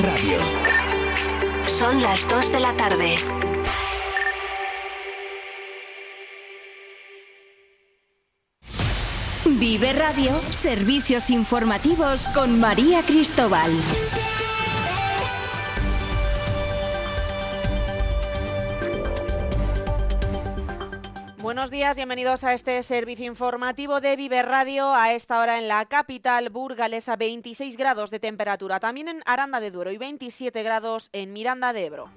Radio. Son las 2 de la tarde. Vive Radio, servicios informativos con María Cristóbal. Buenos días, bienvenidos a este servicio informativo de Vive Radio. A esta hora en la capital burgalesa, 26 grados de temperatura. También en Aranda de Duero y 27 grados en Miranda de Ebro.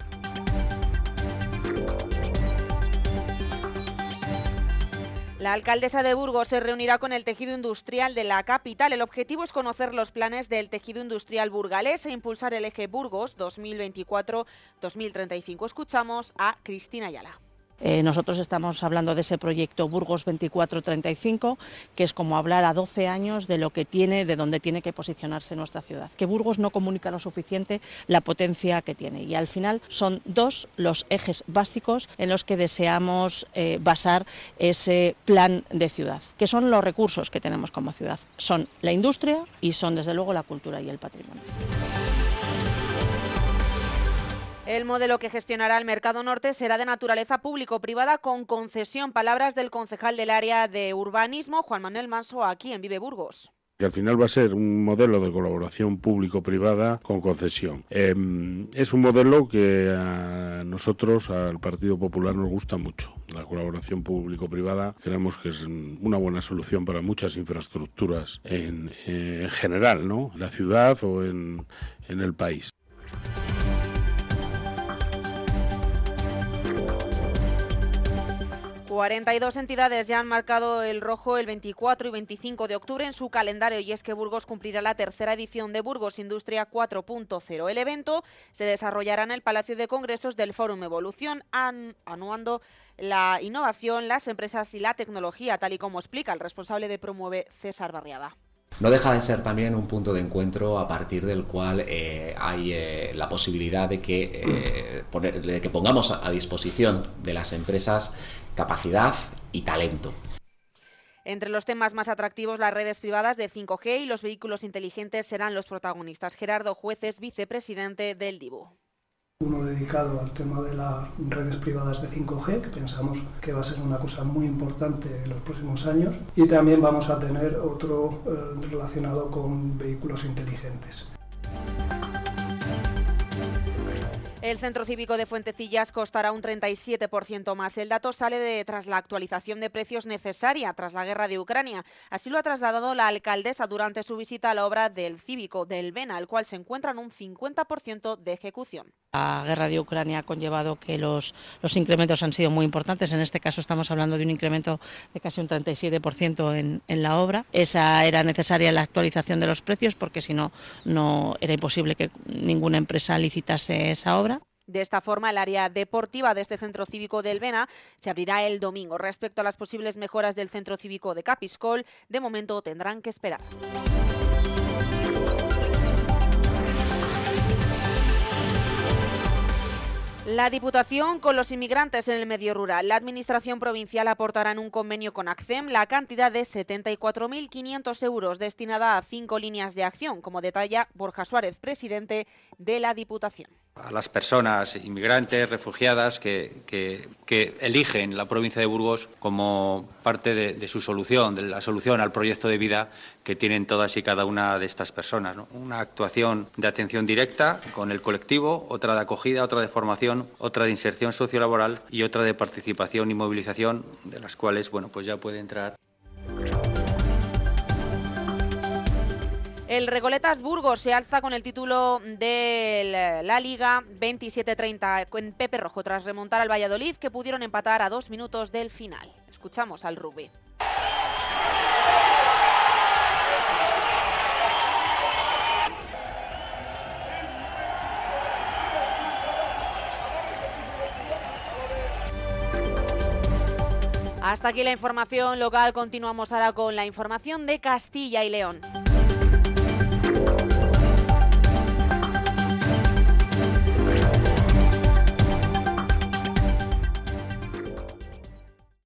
La alcaldesa de Burgos se reunirá con el tejido industrial de la capital. El objetivo es conocer los planes del tejido industrial burgalés e impulsar el eje Burgos 2024-2035. Escuchamos a Cristina Ayala. Eh, nosotros estamos hablando de ese proyecto Burgos 2435, que es como hablar a 12 años de lo que tiene, de dónde tiene que posicionarse nuestra ciudad. Que Burgos no comunica lo suficiente la potencia que tiene. Y al final son dos los ejes básicos en los que deseamos eh, basar ese plan de ciudad, que son los recursos que tenemos como ciudad. Son la industria y son desde luego la cultura y el patrimonio. El modelo que gestionará el Mercado Norte será de naturaleza público-privada con concesión. Palabras del concejal del área de urbanismo, Juan Manuel Manso, aquí en Vive Burgos al final va a ser un modelo de colaboración público-privada con concesión. Em, es un modelo que a nosotros, al Partido Popular, nos gusta mucho. La colaboración público-privada creemos que es una buena solución para muchas infraestructuras en, en general, ¿no? En la ciudad o en el país. 42 entidades ya han marcado el rojo el 24 y 25 de octubre en su calendario y es que Burgos cumplirá la tercera edición de Burgos Industria 4.0. El evento se desarrollará en el Palacio de Congresos del Fórum Evolución, anuando la innovación, las empresas y la tecnología, tal y como explica el responsable de Promueve César Barriada no deja de ser también un punto de encuentro a partir del cual eh, hay eh, la posibilidad de que, eh, de que pongamos a disposición de las empresas capacidad y talento. Entre los temas más atractivos, las redes privadas de 5G y los vehículos inteligentes serán los protagonistas. Gerardo Jueces, vicepresidente del DIBU uno dedicado al tema de las redes privadas de 5G, que pensamos que va a ser una cosa muy importante en los próximos años, y también vamos a tener otro eh, relacionado con vehículos inteligentes. El centro cívico de Fuentecillas costará un 37% más. El dato sale de, tras la actualización de precios necesaria tras la guerra de Ucrania. Así lo ha trasladado la alcaldesa durante su visita a la obra del cívico del Vena, el cual se encuentra en un 50% de ejecución. La guerra de Ucrania ha conllevado que los, los incrementos han sido muy importantes. En este caso estamos hablando de un incremento de casi un 37% en, en la obra. Esa era necesaria la actualización de los precios porque si no, no era imposible que ninguna empresa licitase esa obra. De esta forma, el área deportiva de este centro cívico del Vena se abrirá el domingo. Respecto a las posibles mejoras del centro cívico de Capiscol, de momento tendrán que esperar. La Diputación con los inmigrantes en el medio rural. La Administración provincial aportará en un convenio con ACCEM la cantidad de 74.500 euros destinada a cinco líneas de acción, como detalla Borja Suárez, presidente de la Diputación a las personas inmigrantes, refugiadas que, eligen la provincia de Burgos como parte de, su solución, de la solución al proyecto de vida que tienen todas y cada una de estas personas. Una actuación de atención directa con el colectivo, otra de acogida, otra de formación, otra de inserción sociolaboral y otra de participación y movilización, de las cuales bueno, pues ya puede entrar. El Regoletas Burgos se alza con el título de la Liga 27-30 con Pepe Rojo tras remontar al Valladolid que pudieron empatar a dos minutos del final. Escuchamos al rugby. Hasta aquí la información local. Continuamos ahora con la información de Castilla y León.